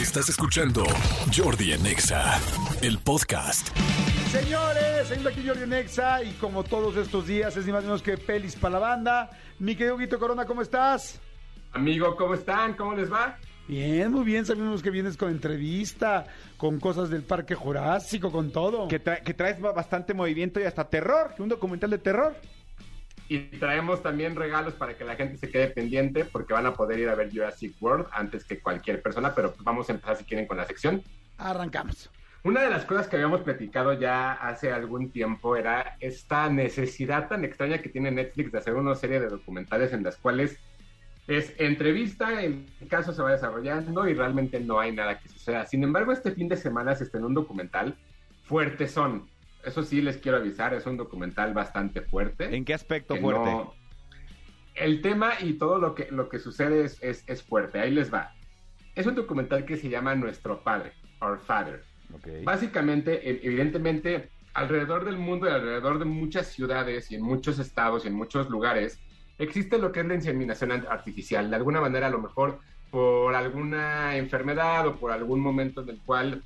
Estás escuchando Jordi en Exa, el podcast. Señores, seguimos aquí Jordi Nexa y como todos estos días es ni más ni menos que pelis para la banda. Mi querido Guito Corona, ¿cómo estás? Amigo, ¿cómo están? ¿Cómo les va? Bien, muy bien. Sabemos que vienes con entrevista, con cosas del Parque Jurásico, con todo. Que, tra- que traes ba- bastante movimiento y hasta terror, que un documental de terror. Y traemos también regalos para que la gente se quede pendiente porque van a poder ir a ver Jurassic World antes que cualquier persona, pero pues vamos a empezar si quieren con la sección. Arrancamos. Una de las cosas que habíamos platicado ya hace algún tiempo era esta necesidad tan extraña que tiene Netflix de hacer una serie de documentales en las cuales es entrevista, el caso se va desarrollando y realmente no hay nada que suceda. Sin embargo, este fin de semana se estrenó un documental fuerte son. Eso sí les quiero avisar, es un documental bastante fuerte. ¿En qué aspecto fuerte? no- El tema y todo lo que, lo que sucede es, es, es fuerte. Ahí les va. Es un documental que se llama Nuestro Padre, Our Father. Básicamente, e- evidentemente, alrededor del mundo y alrededor de muchas ciudades y en muchos estados y en muchos lugares, existe lo que es la inseminación art- artificial. De alguna manera, a lo mejor por alguna enfermedad o por algún momento en el cual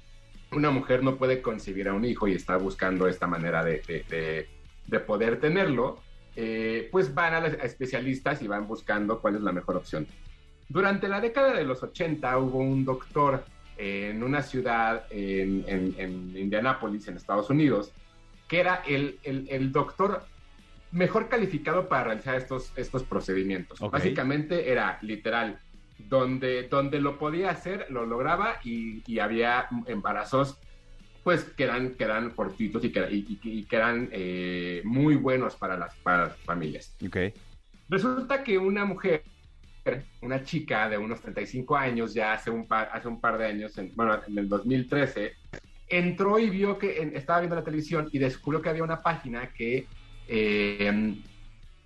una mujer no puede concebir a un hijo y está buscando esta manera de, de- de- de poder tenerlo, eh, pues van a, las- a especialistas y van buscando cuál es la mejor opción. Durante la década de los 80 hubo un doctor en una ciudad en, en, en Indianápolis, en Estados Unidos, que era el, el- el doctor mejor calificado para realizar estos, estos procedimientos. Básicamente era literal, donde, donde lo podía hacer, lo lograba y, y había embarazos pues que eran, que eran fortuitos y que, y- y- y que eran eh, muy buenos para las, para las familias. Ok. Resulta que una mujer, una chica de unos 35 años, ya hace un par, hace un par de años, en, bueno, en el 2013, entró y vio que en- estaba viendo la televisión y descubrió que había una página que eh,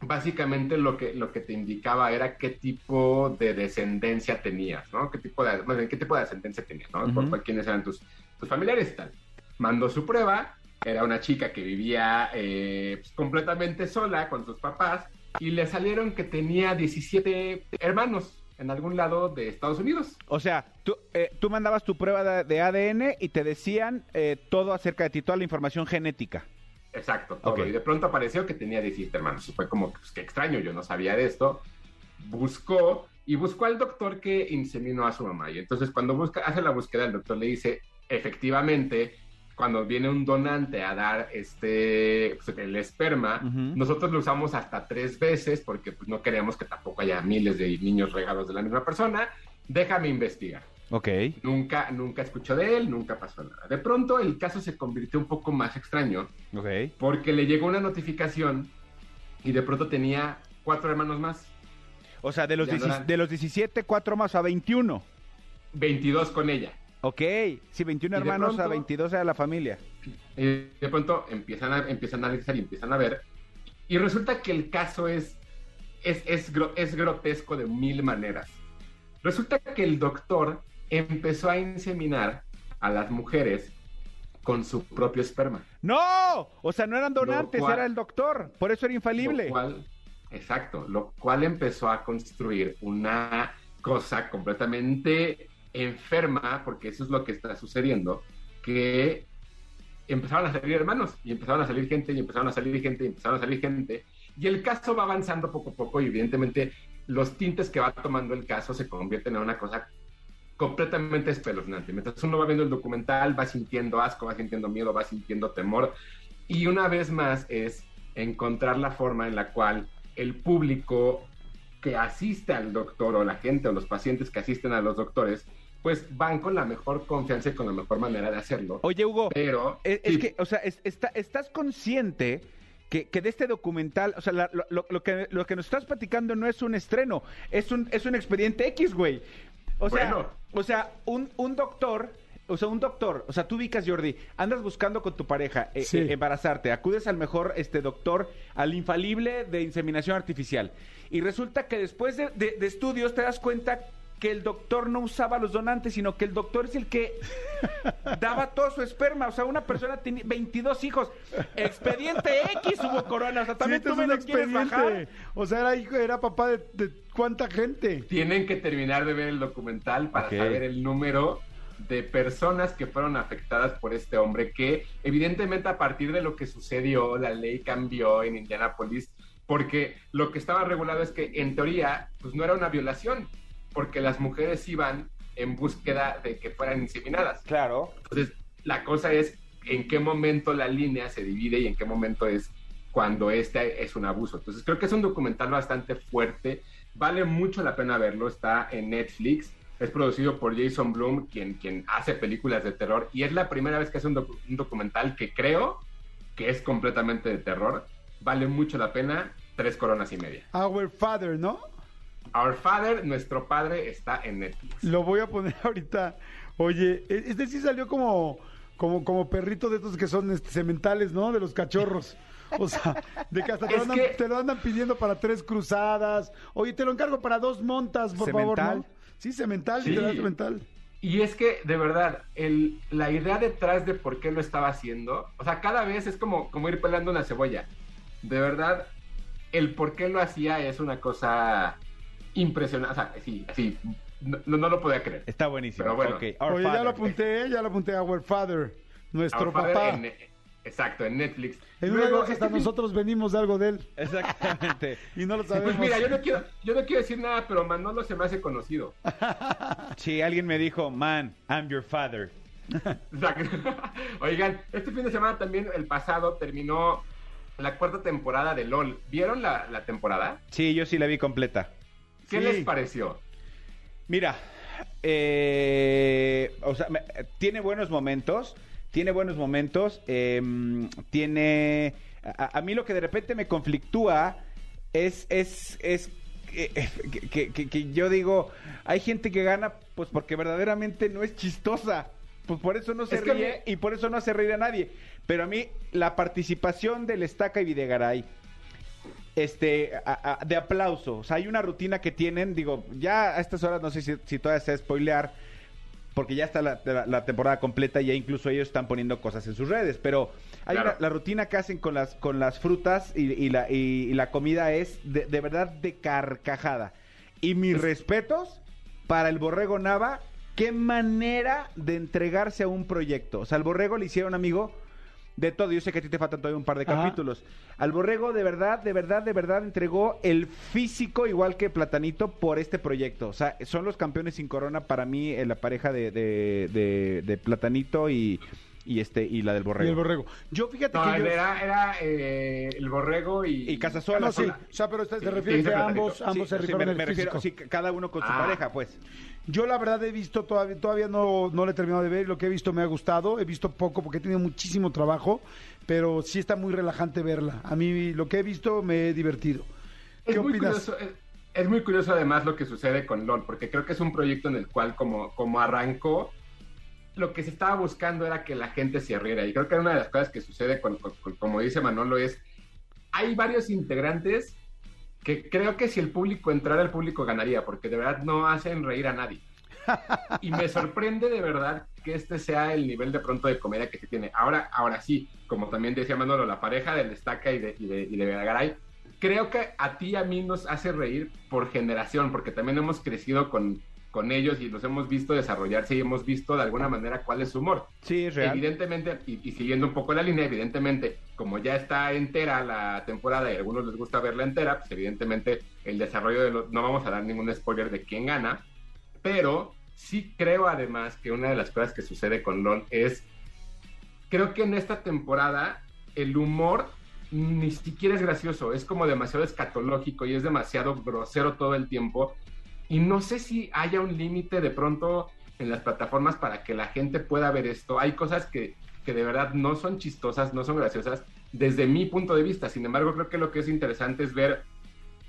básicamente lo que, lo que te indicaba era qué tipo de descendencia tenías, ¿no? ¿Qué tipo de, más bien, qué tipo de descendencia tenías, ¿no? Ujú. por quiénes eran tus, tus familiares y tal. Mandó su prueba, era una chica que vivía eh, pues, completamente sola con sus papás y le salieron que tenía 17 hermanos en algún lado de Estados Unidos. O sea, tú, eh, tú mandabas tu prueba de, de ADN y te decían eh, todo acerca de ti, toda la información genética. Exacto, todo. Y de pronto apareció que tenía 17 hermanos. Y fue como, pues qué extraño, yo no sabía de esto. Buscó y buscó al doctor que inseminó a su mamá. Y entonces cuando busca, hace la búsqueda, el doctor le dice, efectivamente, cuando viene un donante a dar este pues, el esperma, nosotros lo usamos hasta tres veces porque pues, no queremos que tampoco haya miles de niños regados de la misma persona. Déjame investigar. Ok. Nunca, nunca escuchó de él, nunca pasó nada. De pronto el caso se convirtió un poco más extraño Ok. porque le llegó una notificación y de pronto tenía cuatro hermanos más, O sea, de los, no 17 eran- de los 17, 4 más a 21. 22 con ella. Ok. Sí, 21 Y de hermanos a pronto- 22 era la familia. Y de pronto empiezan a, empiezan a analizar y empiezan a ver. Y resulta que el caso es, es, es grotesco de mil maneras. Resulta que el doctor empezó a inseminar a las mujeres con su propio esperma. ¡No! O sea, no eran donantes, cual- era el doctor. Por eso era infalible. Lo cual, exacto, lo cual empezó a construir una cosa completamente enferma, porque eso es lo que está sucediendo, que empezaron a salir hermanos, y empezaron a salir gente, y empezaron a salir gente, y empezaron a salir gente, y el caso va avanzando poco a poco, y evidentemente los tintes que va tomando el caso se convierten en una cosa completamente espeluznante. Mientras uno va viendo el documental, va sintiendo asco, va sintiendo miedo, va sintiendo temor, y una vez más es encontrar la forma en la cual el público que asiste al doctor o la gente o los pacientes que asisten a los doctores, pues van con la mejor confianza y con la mejor manera de hacerlo. Oye, Hugo, Pero es, es sí, que, o sea, es- está- ¿estás consciente que, que de este documental, o sea, la- lo, lo- lo que, lo que nos estás platicando no es un estreno, es un, es un expediente X, güey? O sea, Bueno. o sea un, un doctor, o sea, un doctor, o sea, tú ubicas, Jordi, andas buscando con tu pareja eh, Sí. eh, embarazarte, acudes al mejor este doctor, al infalible de inseminación artificial, y resulta que después de, de- de estudios te das cuenta que el doctor no usaba los donantes, sino que el doctor es el que daba todo su esperma. O sea, una persona tenía 22 hijos. Expediente X hubo corona. O sea, también Sí, tú este me lo quieres bajar. expediente. O sea, era hijo, era papá de, de cuánta gente. tienen que terminar de ver el documental para Ok. saber el número de personas que fueron afectadas por este hombre, que evidentemente a partir de lo que sucedió, la ley cambió en Indianápolis, porque lo que estaba regulado es que en teoría, pues no era una violación, porque las mujeres iban en búsqueda de que fueran inseminadas. Claro. Entonces, la cosa es en qué momento la línea se divide y en qué momento es cuando este es un abuso. Entonces, creo que es un documental bastante fuerte, vale mucho la pena verlo, está en Netflix, es producido por Jason Blum, quien, quien hace películas de terror, y es la primera vez que hace un, docu- un documental que creo que es completamente de terror, vale mucho la pena, tres coronas y media. Our Father, ¿no? Our Father, nuestro padre, está en Netflix. Lo voy a poner ahorita. Oye, e- este sí salió como, como, como perrito de estos que son este, sementales, ¿no? De los cachorros. O sea, de que hasta te, lo andan, que- te lo andan pidiendo para tres cruzadas. Oye, te lo encargo para dos montas, por favor. ¿no? Sí, semental, Sí. literal semental. Y es que, de verdad, el, la idea detrás de por qué lo estaba haciendo, o sea, cada vez es como, como ir pelando una cebolla. De verdad, el por qué lo hacía es una cosa impresionante. O sea, sí, así, no, no lo podía creer. Está buenísimo. Pero bueno. Ok, Our Oye, ya lo apunté, ya lo apunté. Our Father, nuestro Our Father papá. en- exacto, en Netflix. En una de Luego, hasta este fin- nosotros venimos de algo de él Exactamente. y no lo sabemos. Pues mira, yo no, quiero, yo no quiero decir nada, pero Manolo se me hace conocido. Sí, alguien me dijo, man, I'm your father. Exacto. Oigan, este fin de semana también, el pasado, terminó la cuarta temporada de LOL. ¿Vieron la, la temporada? Sí, yo sí la vi completa. ¿Qué Sí. les pareció? Mira, eh, o sea, me- tiene buenos momentos, tiene buenos momentos, em, tiene... A, a mí lo que de repente me conflictúa es, es, es que, que- que- que yo digo, hay gente que gana pues porque verdaderamente no es chistosa. Pues por eso no se Es ríe y por eso no hace reír a nadie. Pero a mí la participación del Estaca y Videgaray, este, a- a- de aplauso. O sea, hay una rutina que tienen, digo, ya a estas horas no sé si, si todavía sea spoilear, porque ya está la, la- la temporada completa y ya incluso ellos están poniendo cosas en sus redes, pero hay Claro. una- la rutina que hacen con las, con las frutas y, y la, y- y la comida es de, de verdad de carcajada. Y mis respetos para el Borrego Nava, qué manera de entregarse a un proyecto. O sea, al Borrego le hicieron amigo de todo. Yo sé que a ti te faltan todavía un par de Ajá. capítulos. Al Borrego de verdad, de verdad, de verdad entregó el físico igual que Platanito por este proyecto. O sea, son los campeones sin corona para mí eh, la pareja de, de, de- de Platanito y, y este y la del Y Borrego. el borrego. Yo fíjate No, que yo... era, era eh, el borrego y... Y Casasola, No, sí, sí. o sea, pero Sí, se refiere sí, ese ambos, platanito. ambos Sí, se sí, me, el me refiero, sí, cada uno con su Ah. pareja, pues. Yo la verdad he visto, todavía, todavía no, no lo he terminado de ver, y lo que he visto me ha gustado, he visto poco porque he tenido muchísimo trabajo, pero sí está muy relajante verla. A mí lo que he visto me he divertido. ¿Qué es muy opinas? es muy curioso además lo que sucede con LOL, porque creo que es un proyecto en el cual como, como arrancó, lo que se estaba buscando era que la gente se riera. Y creo que una de las cosas que sucede, con, con- con- como dice Manolo, es, hay varios integrantes que creo que si el público entrara, el público ganaría, porque de verdad no hacen reír a nadie. Y me sorprende de verdad que este sea el nivel de pronto de comedia que se tiene. Ahora, ahora sí, como también decía Manolo, la pareja del Destaca y de, y de, y de Garay, creo que a ti y a mí nos hace reír por generación, porque también hemos crecido con, con ellos y los hemos visto desarrollarse y hemos visto de alguna manera cuál es su humor. Sí, es real. Evidentemente, y, y siguiendo un poco la línea, evidentemente, como ya está entera la temporada y a algunos les gusta verla entera, pues evidentemente el desarrollo de los... No vamos a dar ningún spoiler de quién gana, pero sí creo además que una de las cosas que sucede con LOL es, creo que en esta temporada el humor ni siquiera es gracioso, es como demasiado escatológico y es demasiado grosero todo el tiempo. Y no sé si haya un límite de pronto en las plataformas para que la gente pueda ver esto. Hay cosas que, que de verdad no son chistosas, no son graciosas, desde mi punto de vista. Sin embargo, creo que lo que es interesante es ver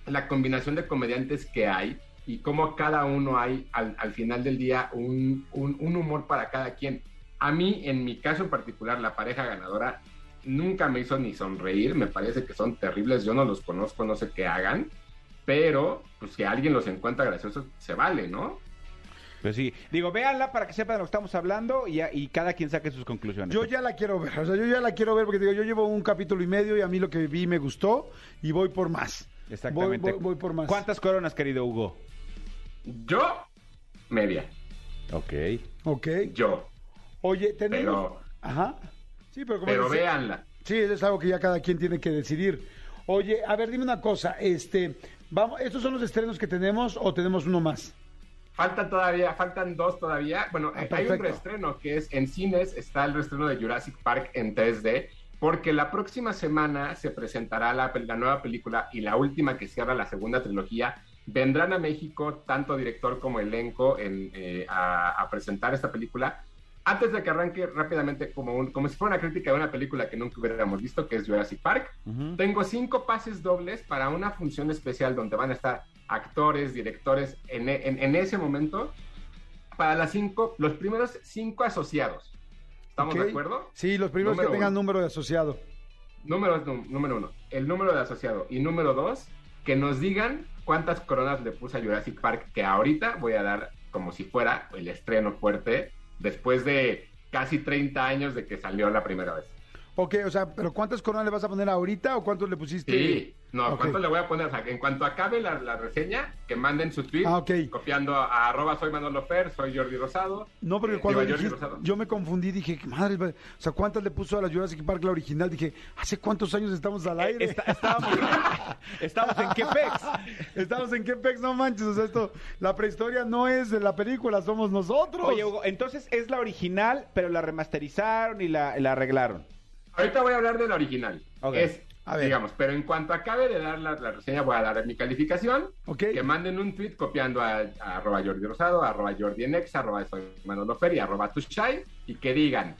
la combinación de comediantes que hay y cómo cada uno hay al, al final del día un, un, un humor para cada quien. A mí, en mi caso en particular, la pareja ganadora nunca me hizo ni sonreír, me parece que son terribles, yo no los conozco, no sé qué hagan, pero pues si alguien los encuentra graciosos, se vale, ¿no? Pues sí. Digo, véanla para que sepan de lo que estamos hablando y, y cada quien saque sus conclusiones. Yo ya la quiero ver, o sea, yo ya la quiero ver porque digo, yo llevo un capítulo y medio y a mí lo que vi me gustó y voy por más. Exactamente. Voy, voy- voy por más. ¿Cuántas coronas, querido Hugo? Yo, media. Ok. Ok. Yo. Oye, tenemos... Pero- Ajá. Sí, pero como Pero dice- véanla. Sí, es algo que ya cada quien tiene que decidir. Oye, a ver, dime una cosa, este, vamos, ¿estos son los estrenos que tenemos o tenemos uno más? Faltan todavía, faltan dos todavía. Bueno, Ah, hay un reestreno que es en cines, está el reestreno de Jurassic Park en 3D, porque la próxima semana se presentará la, nueva película y la última que cierra la segunda trilogía. Vendrán a México tanto director como elenco en, eh, a, a presentar esta película. Antes de que arranque rápidamente, como, un- como si fuera una crítica de una película que nunca hubiéramos visto, que es Jurassic Park, Ujú. tengo cinco pases dobles para una función especial donde van a estar actores, directores en, en- en ese momento para las cinco, los primeros cinco asociados. ¿Estamos Ok. de acuerdo? Sí, los primeros Número que tengan uno. número de asociado. Número, nú- número uno, el número de asociado. Y número dos, que nos digan cuántas coronas le puse a Jurassic Park, que ahorita voy a dar como si fuera el estreno fuerte después de casi 30 años de que salió la primera vez. Ok, o sea, pero ¿cuántas coronas le vas a poner ahorita o cuántos le pusiste? Sí, no, Ok. ¿cuánto le voy a poner? O sea, en cuanto acabe la, la reseña, que manden su tweet Ah, copiando a, arroba soy Manolo Fer, soy Jordi Rosado. No, porque Eh, cuando digo, dijiste, yo me confundí, dije, madre, o sea, ¿cuántas le puso a la Jurassic Park la original? Dije, ¿hace cuántos años estamos al aire? Está- estábamos, estábamos en Quepex. Estamos en qué pex, no manches, o sea, esto, la prehistoria no es de la película, somos nosotros. Oye, Hugo, entonces es la original, pero la remasterizaron y la, la arreglaron. Ahorita voy a hablar de la original. Ok. Es, A ver. digamos, pero en cuanto acabe de dar la, la reseña, voy a dar mi calificación. Que manden un tweet copiando a, a arroba Jordi Rosado, a arroba Jordi Enex, arroba soy Manolo Fer y arroba Tushai, y que digan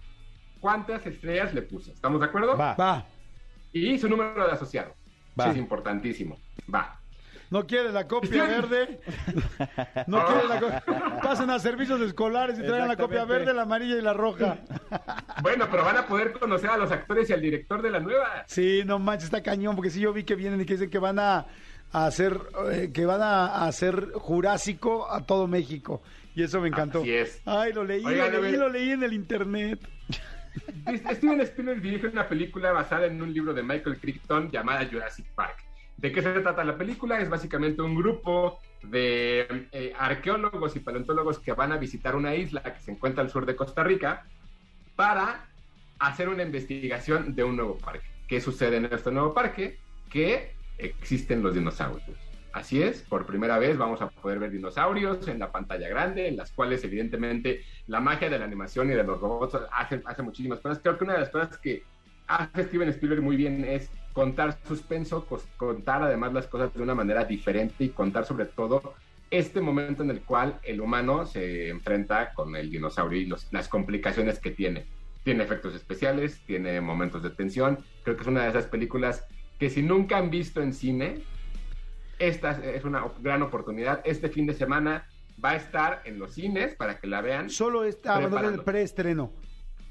cuántas estrellas le puse. ¿Estamos de acuerdo? Va. Va, Y su número de asociado. Va. Es importantísimo. Va. No quiere la copia verde. No quiere la copia. Pasen a servicios escolares y traigan la copia verde, la amarilla y la roja. Bueno, pero van a poder conocer a los actores y al director de la nueva. Sí, no manches, está cañón, porque sí yo vi que vienen y que dicen que van a, a hacer, eh, que van a, hacer Jurásico a todo México. Y eso me encantó. Así es. Ay, lo leí, Oigan, lo leí, lo leí en el internet. Steven Spielberg dirige una película basada en un libro de Michael Crichton llamada Jurassic Park. ¿De qué se trata la película? Es básicamente un grupo de eh, arqueólogos y paleontólogos que van a visitar una isla que se encuentra al sur de Costa Rica para hacer una investigación de un nuevo parque. ¿Qué sucede en este nuevo parque? Que existen los dinosaurios. Así es, por primera vez vamos a poder ver dinosaurios en la pantalla grande, en las cuales evidentemente la magia de la animación y de los robots hace, hace muchísimas cosas. Creo que una de las cosas que hace Steven Spielberg muy bien es contar suspenso, contar además las cosas de una manera diferente y contar sobre todo este momento en el cual el humano se enfrenta con el dinosaurio y los- las complicaciones que tiene. Tiene efectos especiales, tiene momentos de tensión. Creo que es una de esas películas que si nunca han visto en cine, esta es una gran oportunidad. Este fin de semana va a estar en los cines para que la vean. Solo está Preparando. preestreno.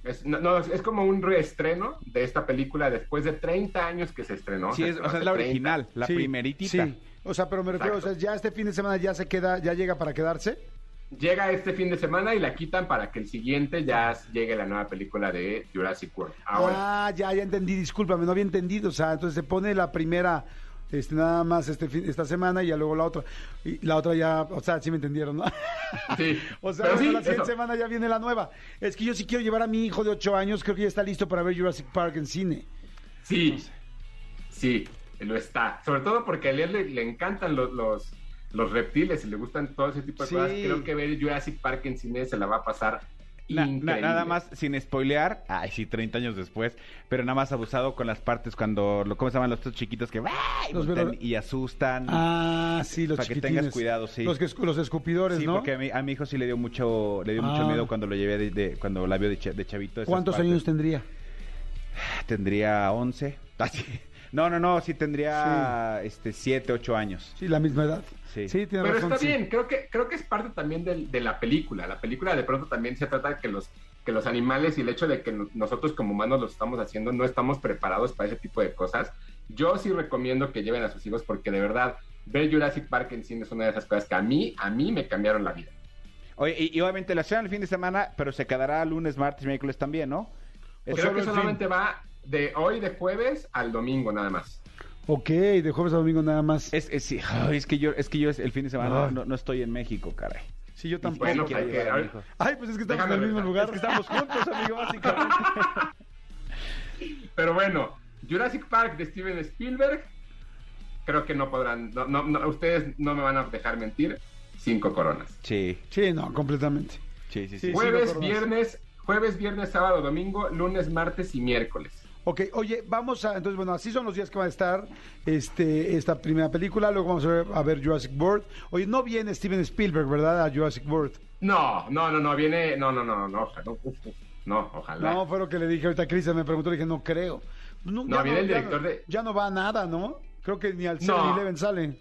Es, no, no, es como un reestreno de esta película después de 30 años que se estrenó. Sí, es, o sea, es la 30. original, la Sí, primeritita. Sí, o sea, pero me refiero, o sea, ya este fin de semana ya se queda, ya llega para quedarse. Llega este fin de semana y la quitan para que el siguiente ya llegue la nueva película de Jurassic World. Ahora, Ah, ya, ya entendí, discúlpame, no había entendido. O sea, entonces se pone la primera, este, nada más este fin- esta semana y ya luego la otra. Y la otra ya, o sea, sí me entendieron, ¿no? sí. O sea, Pero bueno, sí, la siguiente eso. semana ya viene la nueva. Es que yo sí quiero llevar a mi hijo de 8 años, creo que ya está listo para ver Jurassic Park en cine. Sí, sí, lo está. Sobre todo porque a él le, le encantan los, los, los reptiles y le gustan todo ese tipo de Sí. cosas. Creo que ver Jurassic Park en cine se la va a pasar Na- na- increíble. nada más, sin spoilear, ay, sí, 30 años después, pero nada más abusado con las partes cuando, lo- ¿cómo se llaman los estos chiquitos que velo- y asustan? Ah, sí, los Para que tengas cuidado, sí. Los, que, los escupidores, sí, ¿no? porque a mi, a mi hijo sí le dio mucho, le dio mucho Ah. miedo cuando lo llevé de, de- cuando la vio de, cha- de chavito. ¿Cuántos partes. años tendría? Tendría 11. Ah, sí. No, no, no, sí tendría este 7, 8 años. Sí, la misma edad. Sí. Sí, tiene Pero razón. está sí. bien, creo que, creo que es parte también del- de, la película. La película de pronto también se trata de que los, que los animales y el hecho de que no- nosotros como humanos lo estamos haciendo, no estamos preparados para ese tipo de cosas. Yo sí recomiendo que lleven a sus hijos porque de verdad ver Jurassic Park en cine es una de esas cosas que a mí, a mí me cambiaron la vida. Oye, y, y obviamente la estrenan el fin de semana, pero se quedará lunes, martes y miércoles también, ¿no? Creo solo que fin. solamente va de hoy de jueves al domingo nada más. Ok, de jueves a domingo nada más. Es, es, sí, ay, es que yo, es que yo el fin de semana Ah. no, no estoy en México, caray. Sí, yo tampoco. Bueno, quiero hay que- llegar, a ver, mijo. Ay, pues es que estamos Déjame en el mismo ver. lugar. Es que estamos juntos, amigo, básicamente. Pero bueno, Jurassic Park de Steven Spielberg, creo que no podrán, no, no, no, ustedes no me van a dejar mentir, cinco coronas. Sí, Sí, no, completamente. sí, sí, sí. Jueves, viernes, jueves, viernes, sábado, domingo, lunes, martes y miércoles. Ok, oye, vamos a, entonces, bueno, así son los días que van a estar este, esta primera película, luego vamos a ver, a ver Jurassic World. Oye, no viene Steven Spielberg, ¿verdad? A Jurassic World. No, no, no, no, viene, no, no, no, no, ojalá, no, ojalá. No, fue lo que le dije ahorita a Cristian, me preguntó, le dije, no creo. No, No, viene el director de- Ya no va a nada, ¿no? Creo que ni al No. 7-Eleven sale.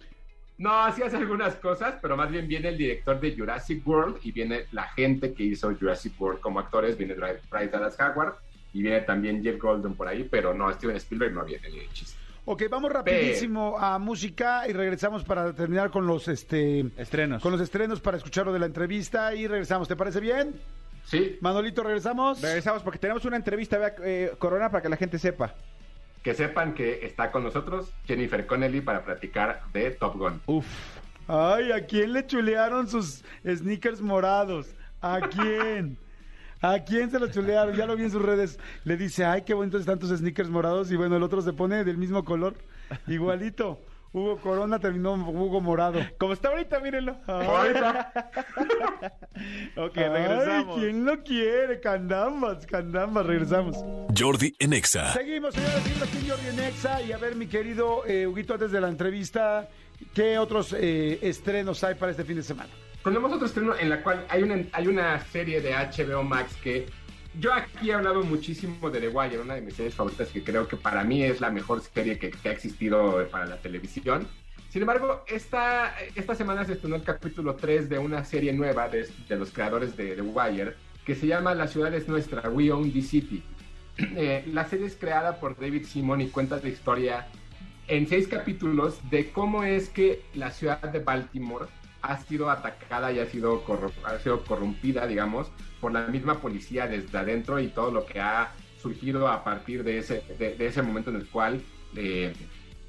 No, sí hace algunas cosas, pero más bien viene el director de Jurassic World y viene la gente que hizo Jurassic World como actores, viene Bryce Dallas Howard y viene también Jeff Golden por ahí, pero no, Steven Spielberg no viene ni de chiste. Ok, vamos rapidísimo a música y regresamos para terminar con los, este, Estrenos. con los estrenos para escuchar lo de la entrevista y regresamos. ¿Te parece bien? Sí, Manolito, regresamos. Regresamos porque tenemos una entrevista, vea, eh, Corona, para que la gente sepa. que sepan que está con nosotros Jennifer Connelly para platicar de Top Gun. Uf. Ay, ¿a quién le chulearon sus sneakers morados? ¿A quién? ¿A quién se los chulearon? Ya lo vi en sus redes. Le dice, ay, qué bonitos están tus sneakers morados. Y bueno, el otro se pone del mismo color. Igualito. Hugo Corona terminó Hugo Morado. Como está ahorita, mírenlo. Ahorita, Ok, Ay, regresamos. ¿quién lo quiere? Candambas, candambas. Regresamos. Jordi en Exa. Seguimos, señores, seguimos aquí Jordi en Exa. Y a ver, mi querido eh, Huguito, antes de la entrevista, ¿qué otros eh, estrenos hay para este fin de semana? Tenemos otro estreno en la cual hay una, hay una serie de HBO Max que yo aquí he hablado muchísimo de The Wire, una de mis series favoritas que creo que para mí es la mejor serie que, que ha existido para la televisión. Sin embargo, esta, esta semana se estrenó el capítulo 3 de una serie nueva de, de los creadores de The Wire que se llama La ciudad es nuestra, We Own the City. Eh, la serie es creada por David Simon y cuenta la historia en seis capítulos de cómo es que la ciudad de Baltimore ha sido atacada y ha sido, ha sido corrompida, digamos, por la misma policía desde adentro y todo lo que ha surgido a partir de ese, de, de ese momento en el cual, eh,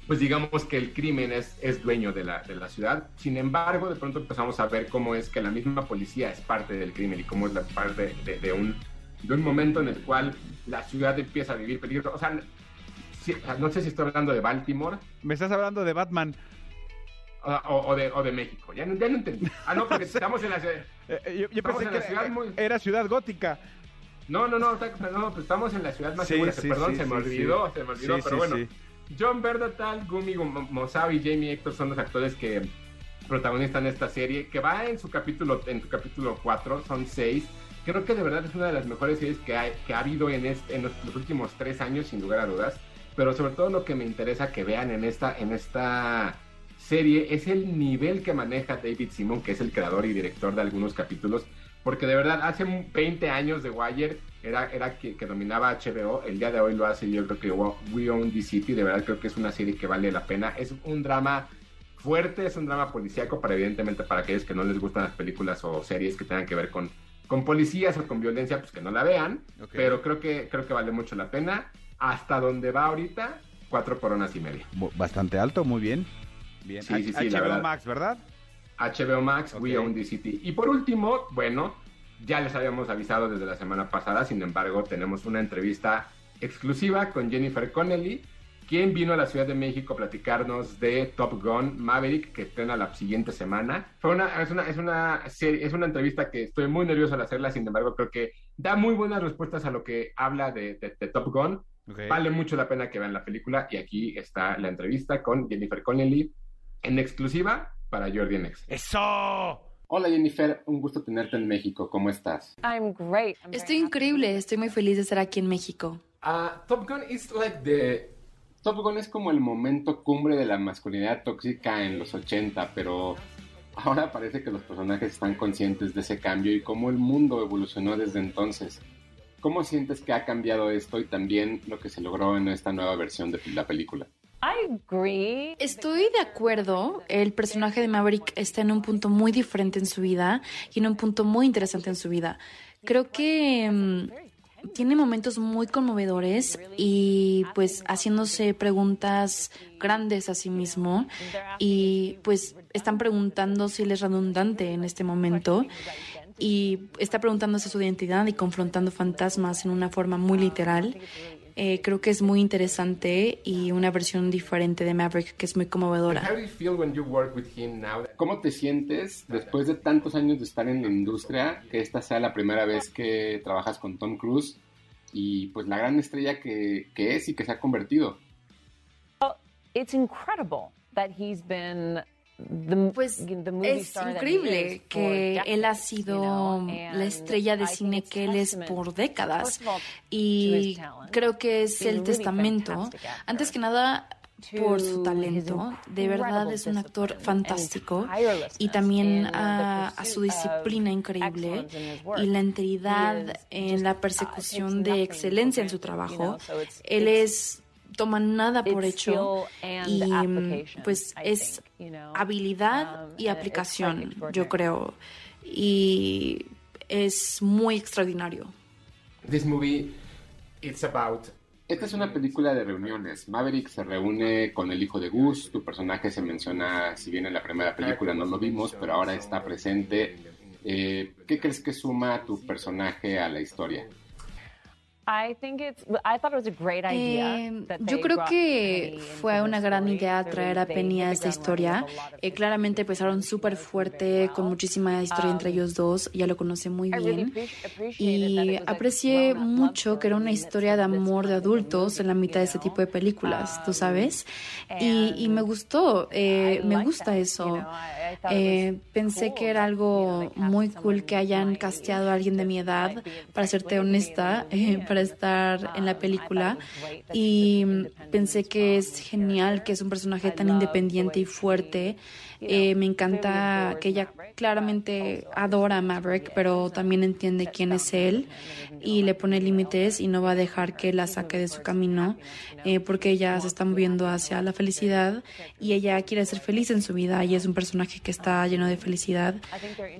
pues digamos que el crimen es, es dueño de la, de la ciudad. Sin embargo, de pronto empezamos a ver cómo es que la misma policía es parte del crimen y cómo es la parte de, de un, de un momento en el cual la ciudad empieza a vivir peligro. O sea, no sé si estoy hablando de Baltimore, Me estás hablando de Batman. O, de, o de México. Ya no, ya no entendí. Ah, no, porque estamos en la ciudad. Eh, eh, yo yo pensé en que ciudad era, muy- era ciudad gótica. No, no, no, no, pues estamos en la ciudad más Sí, segura. sí, Perdón, sí, se me olvidó, se me olvidó, pero bueno. John Berdatal, Gumi Mo- Mosavi y Jamie Hector son los actores que protagonizan esta serie, que va en su capítulo, en su capítulo 4, son 6. Creo que de verdad es una de las mejores series que, hay, que ha habido en, este, en los, los últimos tres años, sin lugar a dudas. Pero sobre todo lo que me interesa que vean en esta, en esta serie es el nivel que maneja David Simon, que es el creador y director de algunos capítulos. Porque de verdad, hace 20 años de Wire era, era que, que dominaba HBO. El día de hoy lo hace, yo creo que We Own the City. De verdad, creo que es una serie que vale la pena. Es un drama fuerte, es un drama policíaco, para evidentemente para aquellos que no les gustan las películas o series que tengan que ver con, con policías o con violencia, pues que no la vean. Ok. Pero creo que, creo que vale mucho la pena. Hasta donde va ahorita, cuatro coronas y media. Bastante alto, muy bien. Bien. Sí, sí, sí, HBO verdad. Max, ¿verdad? HBO Max, Ok. We Own the City. Y por último, bueno, ya les habíamos avisado desde la semana pasada, sin embargo, tenemos una entrevista exclusiva con Jennifer Connelly, quien vino a la Ciudad de México a platicarnos de Top Gun Maverick, que estrena la siguiente semana. Fue una, es, una, es, una serie, es una entrevista que estoy muy nervioso al hacerla, sin embargo, creo que da muy buenas respuestas a lo que habla de, de- de Top Gun. Ok. Vale mucho la pena que vean la película y aquí está la entrevista con Jennifer Connelly en exclusiva para Jordi Next. ¡Eso! Hola Jennifer, un gusto tenerte en México. ¿Cómo estás? I'm great. I'm very Estoy happy. increíble, estoy muy feliz de estar aquí en México. Ah, Top Gun is like the Top Gun es como el momento cumbre de la masculinidad tóxica en los 80, pero ahora parece que los personajes están conscientes de ese cambio y cómo el mundo evolucionó desde entonces. ¿Cómo sientes que ha cambiado esto y también lo que se logró en esta nueva versión de la película? Estoy de acuerdo, el personaje de Maverick está en un punto muy diferente en su vida y en un punto muy interesante en su vida. Creo que mm, tiene momentos muy conmovedores y pues haciéndose preguntas grandes a sí mismo y pues están preguntando si él es redundante en este momento y está preguntándose su identidad y confrontando fantasmas en una forma muy literal. Eh, creo que es muy interesante y una versión diferente de Maverick que es muy conmovedora. ¿Cómo te sientes después de tantos años de estar en la industria que esta sea la primera vez que trabajas con Tom Cruise y pues la gran estrella que, que es y que se ha convertido? It's incredible that he's been the, Pues the movie es increíble que él ha sido la estrella de cine que él es por décadas. Y creo que es a el testamento, antes que nada por su to talento, de verdad es un actor fantástico. Y también in the a, a su disciplina increíble. y la is en la uh, persecución de excelencia en su trabajo. Él es toma nada por hecho y application, pues es habilidad Um, y aplicación, yo creo. Y es muy extraordinario. This movie, it's about Esta es una película de reuniones. Maverick se reúne con el hijo de Gus. Tu personaje se menciona, si bien en la primera película no lo vimos, pero ahora está presente. Eh, ¿Qué crees que suma tu personaje a la historia? I think it's. I thought it was a great idea. Eh, that yo creo que fue una gran idea traer a Penny a esta historia. Eh, claramente empezaron súper fuerte, con muchísima historia entre ellos dos. Ya lo conocí muy bien. Y aprecié mucho que era una historia de amor de adultos en la mitad de este tipo de películas, tú Um, sabes. Y, y me gustó, eh, me gusta eso. Eh, pensé que era algo muy cool que hayan casteado a alguien de mi edad, para serte honesta, eh, para estar en la película. Y pensé que es genial que es un personaje tan independiente y fuerte. Eh, me encanta que ella claramente adora a Maverick, pero también entiende quién es él y le pone límites y no va a dejar que la saque de su camino eh, porque ella se está moviendo hacia la felicidad y ella quiere ser feliz en su vida y es un personaje que está lleno de felicidad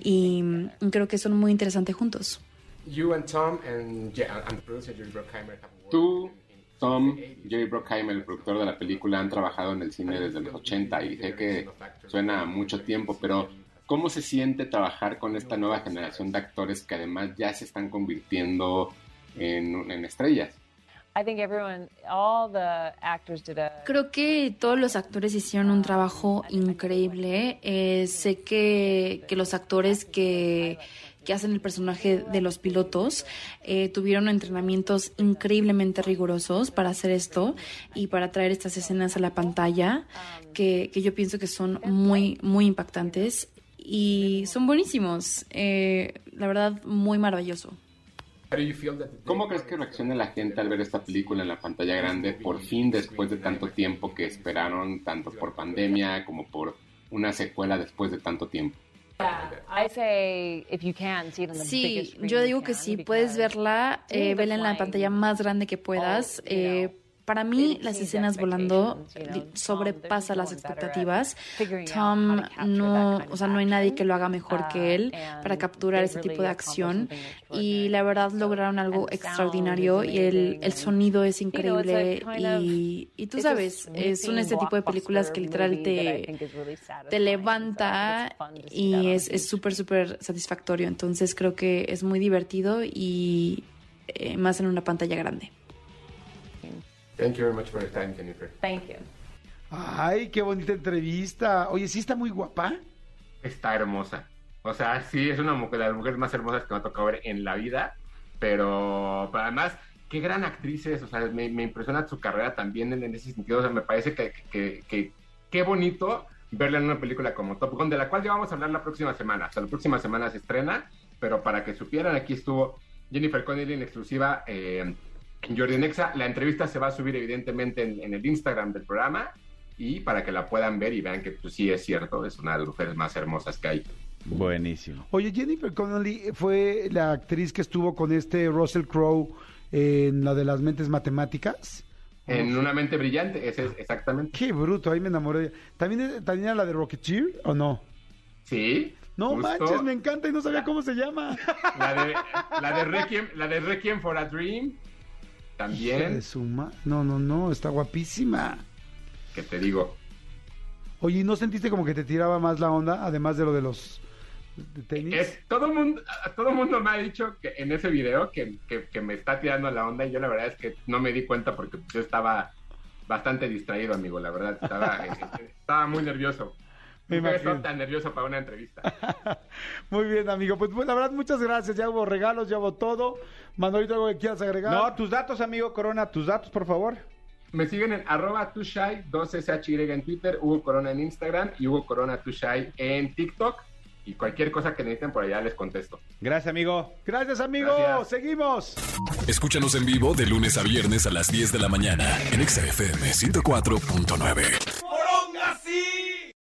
y mm, creo que son muy interesantes juntos. You and Tom and, Je- and the producer Jerry Bruckheimer have worked Tú, Tom, since the 80s. Jerry Bruckheimer, el productor de la película, han trabajado en el cine desde los 80 y sé que suena a mucho tiempo, pero ¿cómo se siente trabajar con esta nueva generación de actores que además ya se están convirtiendo en, en estrellas? I think everyone, all the actors did a Creo que todos los actores hicieron un trabajo increíble. Eh, sé que, que los actores que, que hacen el personaje de los pilotos eh, tuvieron entrenamientos increíblemente rigurosos para hacer esto y para traer estas escenas a la pantalla que, que yo pienso que son muy, muy impactantes y son buenísimos. Eh, la verdad, muy maravilloso. How do you feel that the- ¿Cómo crees que reacciona la gente al ver esta película en la pantalla grande por fin después de tanto tiempo que esperaron, tanto por pandemia como por una secuela después de tanto tiempo? I say if you can see it on the Sí, biggest screen yo digo que sí, puedes verla, eh, vela en la pantalla más grande que puedas. know, eh, para mí, las escenas volando expectations, you know. di- Tom, sobrepasa they're las expectativas. Tom no, o sea, no hay nadie que lo haga mejor que Uh, él and para capturar ese tipo de acción. Y la verdad lograron algo extraordinario y el, el sonido es increíble. Y, y tú sabes, son este tipo de películas que literal te, te levanta y es the es súper, súper satisfactorio. Entonces creo que es muy divertido y eh, más en una pantalla grande. Thank you very much for your time, Jennifer. Thank you. Ay, qué bonita entrevista. Oye, sí está muy guapa. Está hermosa. O sea, sí, es una mujer de las mujeres más hermosas que me ha tocado ver en la vida. Pero, pero además, qué gran actriz es. O sea, me, me impresiona su carrera también en, en ese sentido. O sea, me parece que, que, que- qué bonito verla en una película como Top Gun, de la cual ya vamos a hablar la próxima semana. O sea, la próxima semana se estrena. Pero para que supieran, aquí estuvo Jennifer Connelly en exclusiva eh, Jordi Nexa. La entrevista se va a subir, evidentemente, en, en el Instagram del programa. Y para que la puedan ver y vean que pues, sí es cierto, es una de las mujeres más hermosas que hay. Buenísimo. Oye, Jennifer Connelly fue la actriz que estuvo con este Russell Crowe en la de las mentes matemáticas. En una mente brillante, ese es exactamente. Qué bruto, ahí me enamoré. ¿También, ¿También era la de Rocketeer o no? Sí, No Justo. manches, me encanta y no sabía cómo se llama. La de, la de Requiem, la de Requiem for a Dream. También, de su ma- No, no, no, está guapísima. que te digo. Oye, ¿y no sentiste como que te tiraba más la onda, además de lo de los de tenis? Es, todo mundo, todo mundo me ha dicho que en ese video que, que- que me está tirando la onda y yo la verdad es que no me di cuenta porque yo estaba bastante distraído, amigo, la verdad. Estaba, eh, eh, estaba muy nervioso. Me Nunca imagino. tan nervioso para una entrevista. Muy bien, amigo. Pues, pues, la verdad, muchas gracias. Ya hubo regalos, ya hubo todo. Manolito, ¿algo que quieras agregar? No, tus datos, amigo Corona, tus datos, por favor. Me siguen en arroba tushai, 2SHY en Twitter, Hugo Corona en Instagram y Hugo Corona Tushai en TikTok. Y cualquier cosa que necesiten por allá les contesto. Gracias, amigo. Gracias, amigo. Gracias. Seguimos. Escúchanos en vivo de lunes a viernes a las 10 de la mañana en Exa FM 104.9.